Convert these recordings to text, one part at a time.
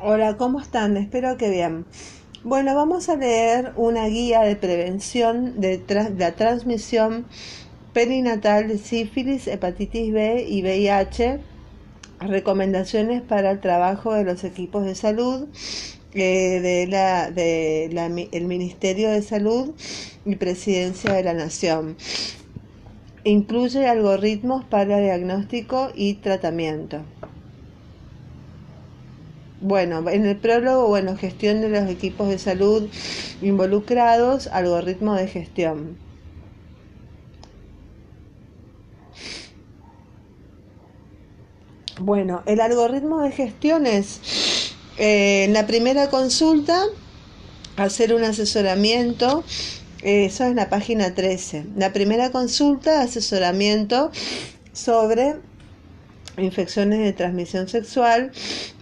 Hola, ¿cómo están? Espero que bien. Bueno, vamos a leer una guía de prevención de la transmisión perinatal de sífilis, hepatitis B y VIH, recomendaciones para el trabajo de los equipos de salud eh, Ministerio de Salud y Presidencia de la Nación. Incluye algoritmos para diagnóstico y tratamiento. Bueno, en el prólogo, bueno, gestión de los equipos de salud involucrados, algoritmo de gestión. Bueno, el algoritmo de gestión es eh, en la primera consulta hacer un asesoramiento, eh, eso es la página 13. La primera consulta, asesoramiento sobre infecciones de transmisión sexual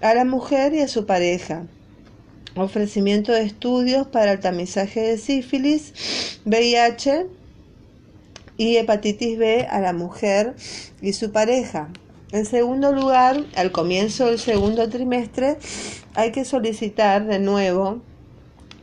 a la mujer y a su pareja. Ofrecimiento de estudios para el tamizaje de sífilis, VIH y hepatitis B a la mujer y su pareja. En segundo lugar, al comienzo del segundo trimestre, hay que solicitar de nuevo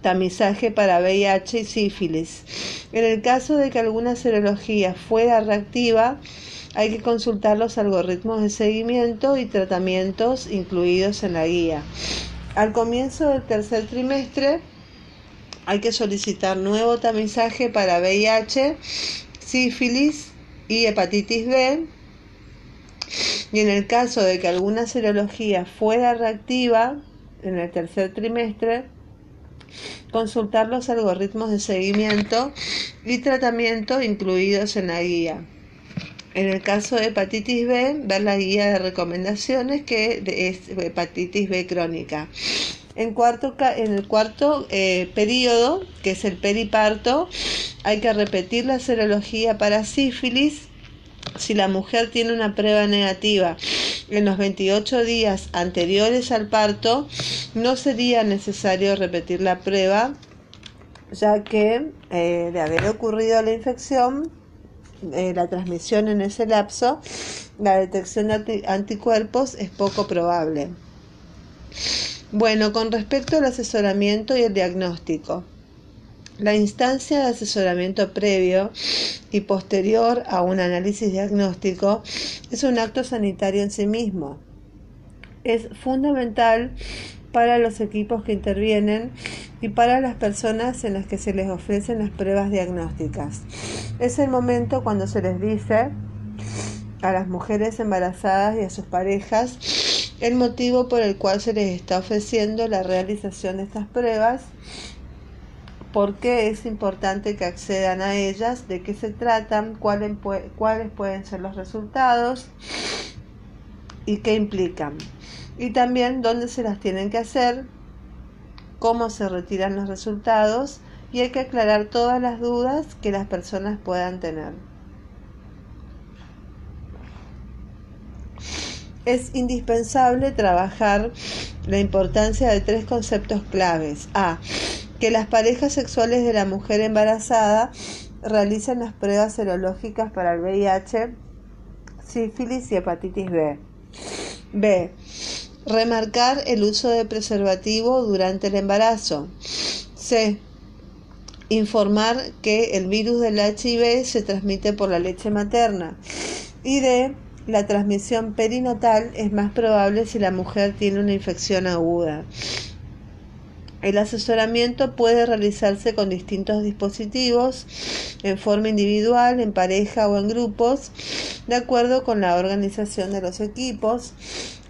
tamizaje para VIH y sífilis. En el caso de que alguna serología fuera reactiva, hay que consultar los algoritmos de seguimiento y tratamientos incluidos en la guía. Al comienzo del tercer trimestre hay que solicitar nuevo tamizaje para VIH, sífilis y hepatitis B. Y en el caso de que alguna serología fuera reactiva en el tercer trimestre, consultar los algoritmos de seguimiento y tratamiento incluidos en la guía. En el caso de hepatitis B, ver la guía de recomendaciones que es hepatitis B crónica. En, cuarto, en el cuarto eh, periodo, que es el periparto, hay que repetir la serología para sífilis. Si la mujer tiene una prueba negativa en los 28 días anteriores al parto, no sería necesario repetir la prueba, ya que eh, de haber ocurrido la infección, eh, la transmisión en ese lapso, la detección de anticuerpos es poco probable. Bueno, con respecto al asesoramiento y el diagnóstico. La instancia de asesoramiento previo y posterior a un análisis diagnóstico es un acto sanitario en sí mismo. Es fundamental para los equipos que intervienen y para las personas en las que se les ofrecen las pruebas diagnósticas. Es el momento cuando se les dice a las mujeres embarazadas y a sus parejas el motivo por el cual se les está ofreciendo la realización de estas pruebas, por qué es importante que accedan a ellas, de qué se tratan, cuáles, pueden ser los resultados y qué implican y también dónde se las tienen que hacer, cómo se retiran los resultados y hay que aclarar todas las dudas que las personas puedan tener. Es indispensable trabajar la importancia de tres conceptos claves. A. Que las parejas sexuales de la mujer embarazada realicen las pruebas serológicas para el VIH, sífilis y hepatitis B. B Remarcar el uso de preservativo durante el embarazo. C. Informar que el virus del HIV se transmite por la leche materna. Y D. La transmisión perinatal es más probable si la mujer tiene una infección aguda. El asesoramiento puede realizarse con distintos dispositivos, en forma individual, en pareja o en grupos, de acuerdo con la organización de los equipos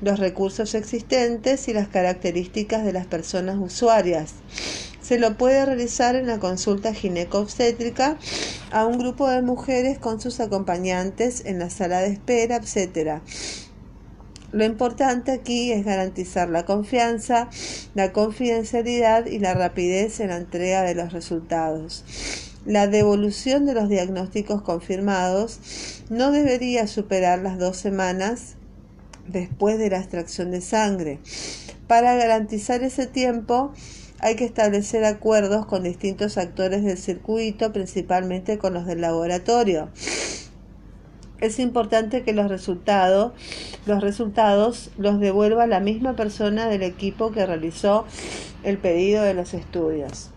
los recursos existentes y las características de las personas usuarias. Se lo puede realizar en la consulta gineco-obstétrica a un grupo de mujeres con sus acompañantes en la sala de espera, etc. Lo importante aquí es garantizar la confianza, la confidencialidad y la rapidez en la entrega de los resultados. La devolución de los diagnósticos confirmados no debería superar las dos semanas después de la extracción de sangre. Para garantizar ese tiempo hay que establecer acuerdos con distintos actores del circuito, principalmente con los del laboratorio. Es importante que los resultados, los resultados los devuelva la misma persona del equipo que realizó el pedido de los estudios.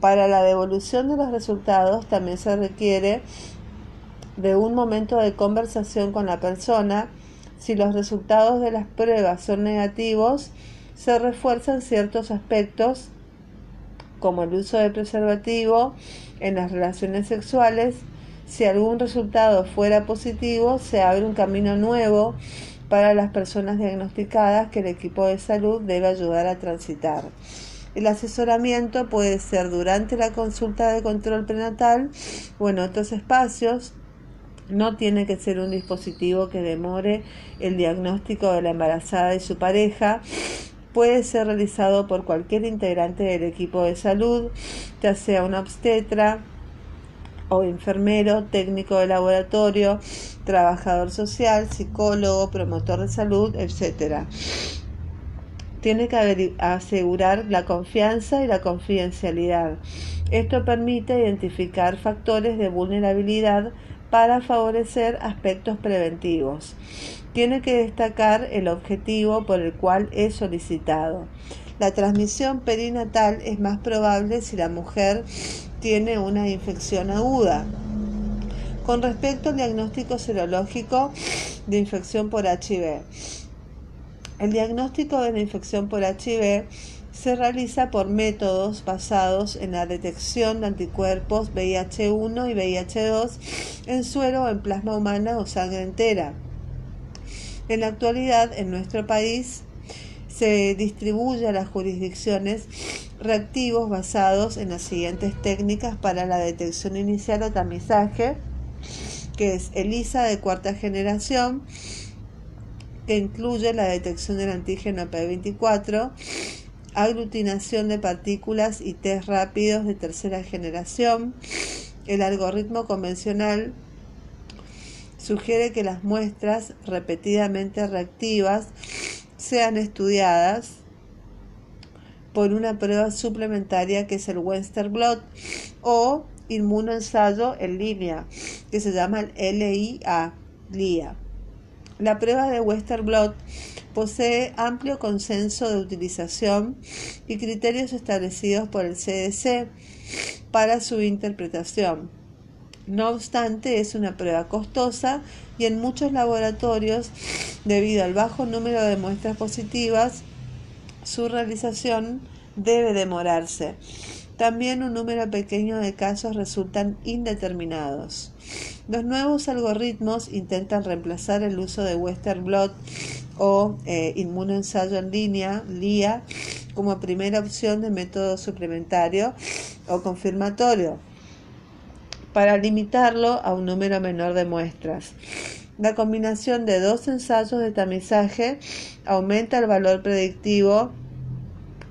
Para la devolución de los resultados también se requiere de un momento de conversación con la persona. Si los resultados de las pruebas son negativos, se refuerzan ciertos aspectos como el uso de preservativo en las relaciones sexuales. Si algún resultado fuera positivo, se abre un camino nuevo para las personas diagnosticadas que el equipo de salud debe ayudar a transitar. El asesoramiento puede ser durante la consulta de control prenatal o en otros espacios. No tiene que ser un dispositivo que demore el diagnóstico de la embarazada y su pareja. Puede ser realizado por cualquier integrante del equipo de salud, ya sea una obstetra o enfermero, técnico de laboratorio, trabajador social, psicólogo, promotor de salud, etc tiene que asegurar la confianza y la confidencialidad. Esto permite identificar factores de vulnerabilidad para favorecer aspectos preventivos. Tiene que destacar el objetivo por el cual es solicitado. La transmisión perinatal es más probable si la mujer tiene una infección aguda. Con respecto al diagnóstico serológico de infección por HIV, el diagnóstico de la infección por HIV se realiza por métodos basados en la detección de anticuerpos VIH1 y VIH2 en suero o en plasma humana o sangre entera. En la actualidad, en nuestro país, se distribuye a las jurisdicciones reactivos basados en las siguientes técnicas para la detección inicial o tamizaje, que es ELISA de cuarta generación, que incluye la detección del antígeno P24, aglutinación de partículas y test rápidos de tercera generación. El algoritmo convencional sugiere que las muestras repetidamente reactivas sean estudiadas por una prueba suplementaria que es el Western Blot o inmunoensayo en línea que se llama el LIA. LIA. La prueba de Western Blot posee amplio consenso de utilización y criterios establecidos por el CDC para su interpretación. No obstante, es una prueba costosa y en muchos laboratorios, debido al bajo número de muestras positivas, su realización debe demorarse. También un número pequeño de casos resultan indeterminados. Los nuevos algoritmos intentan reemplazar el uso de Western Blot o eh, inmunoensayo en línea, LIA, como primera opción de método suplementario o confirmatorio, para limitarlo a un número menor de muestras. La combinación de dos ensayos de tamizaje aumenta el valor predictivo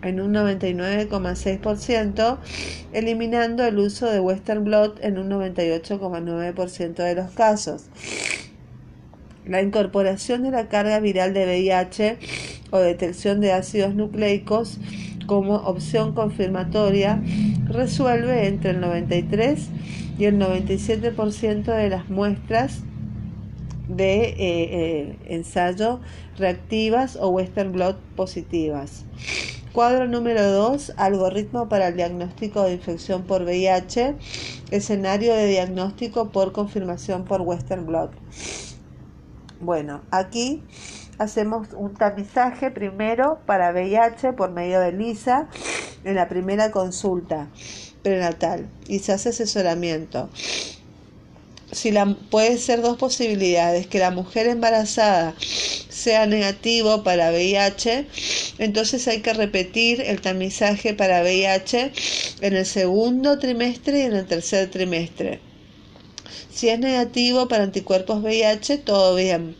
en un 99,6%, eliminando el uso de Western Blot en un 98,9% de los casos. La incorporación de la carga viral de VIH o detección de ácidos nucleicos como opción confirmatoria resuelve entre el 93 y el 97% de las muestras de eh, eh, ensayo reactivas o Western blot positivas. Cuadro número 2, algoritmo para el diagnóstico de infección por VIH, escenario de diagnóstico por confirmación por Western Blot. Bueno, aquí hacemos un tamizaje primero para VIH por medio de LISA en la primera consulta prenatal y se hace asesoramiento si la, puede ser dos posibilidades, que la mujer embarazada sea negativo para VIH, entonces hay que repetir el tamizaje para VIH en el segundo trimestre y en el tercer trimestre. Si es negativo para anticuerpos VIH, todo bien.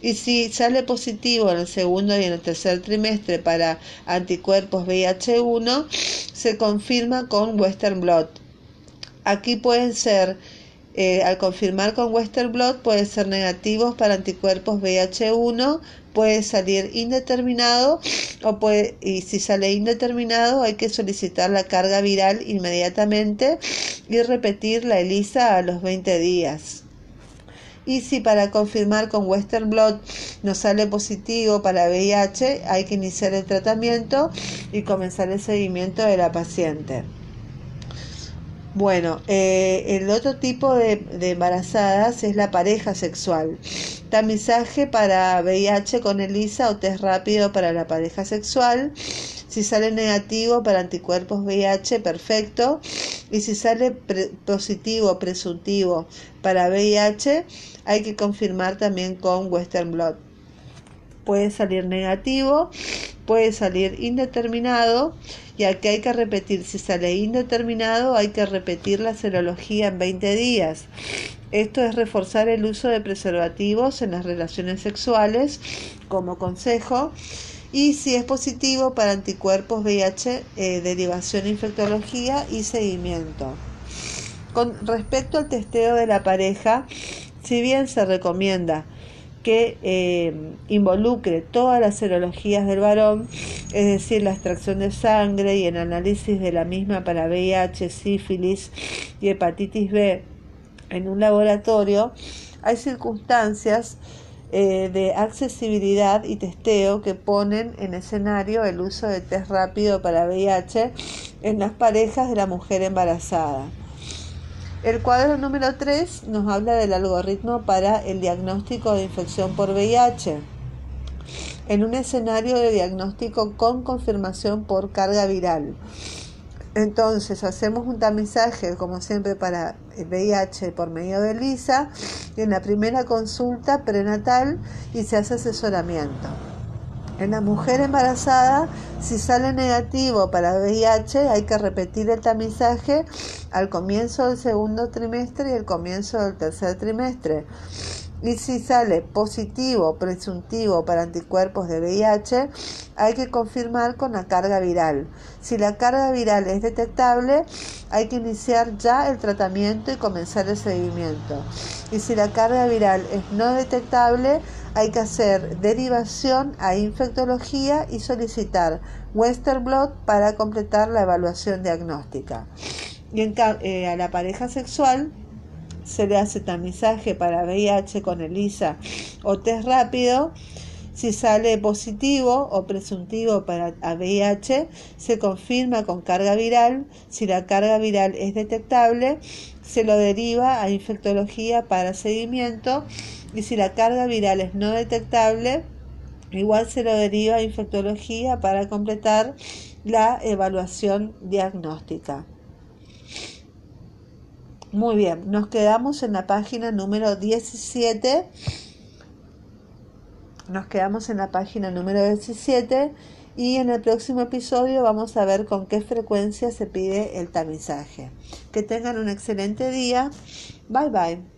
Y si sale positivo en el segundo y en el tercer trimestre para anticuerpos VIH1, se confirma con Western Blot. Aquí pueden ser eh, al confirmar con Western Blot puede ser negativos para anticuerpos VH1, puede salir indeterminado o puede, y si sale indeterminado hay que solicitar la carga viral inmediatamente y repetir la ELISA a los 20 días. Y si para confirmar con Western Blot no sale positivo para VIH, hay que iniciar el tratamiento y comenzar el seguimiento de la paciente. Bueno, eh, el otro tipo de, embarazadas es la pareja sexual. Tamizaje para VIH con ELISA o test rápido para la pareja sexual. Si sale negativo para anticuerpos VIH, perfecto. Y si sale positivo, presuntivo para VIH, hay que confirmar también con Western Blot. Puede salir negativo, puede salir indeterminado y aquí hay que repetir, si sale indeterminado, hay que repetir la serología en 20 días. Esto es reforzar el uso de preservativos en las relaciones sexuales como consejo. Y si es positivo para anticuerpos VIH, eh, derivación infectología y seguimiento. Con respecto al testeo de la pareja, si bien se recomienda que eh, involucre todas las serologías del varón, es decir, la extracción de sangre y el análisis de la misma para VIH, sífilis y hepatitis B en un laboratorio, hay circunstancias eh, de accesibilidad y testeo que ponen en escenario el uso de test rápido para VIH en las parejas de la mujer embarazada. El cuadro número 3 nos habla del algoritmo para el diagnóstico de infección por VIH. En un escenario de diagnóstico con confirmación por carga viral. Entonces hacemos un tamizaje, como siempre, para VIH por medio de LISA en la primera consulta prenatal y se hace asesoramiento. En la mujer embarazada, si sale negativo para VIH, hay que repetir el tamizaje al comienzo del segundo trimestre y el comienzo del tercer trimestre. Y si sale positivo, presuntivo para anticuerpos de VIH, hay que confirmar con la carga viral. Si la carga viral es detectable, hay que iniciar ya el tratamiento y comenzar el seguimiento. Y si la carga viral es no detectable, hay que hacer derivación a infectología y solicitar Western Blot para completar la evaluación diagnóstica. Y en, eh, a la pareja sexual se le hace tamizaje para VIH con ELISA o test rápido. Si sale positivo o presuntivo para VIH, se confirma con carga viral. Si la carga viral es detectable, se lo deriva a infectología para seguimiento y si la carga viral es no detectable, igual se lo deriva a infectología para completar la evaluación diagnóstica. Muy bien, nos quedamos en la página número 17. Nos quedamos en la página número 17 y en el próximo episodio vamos a ver con qué frecuencia se pide el tamizaje. Que tengan un excelente día. Bye bye.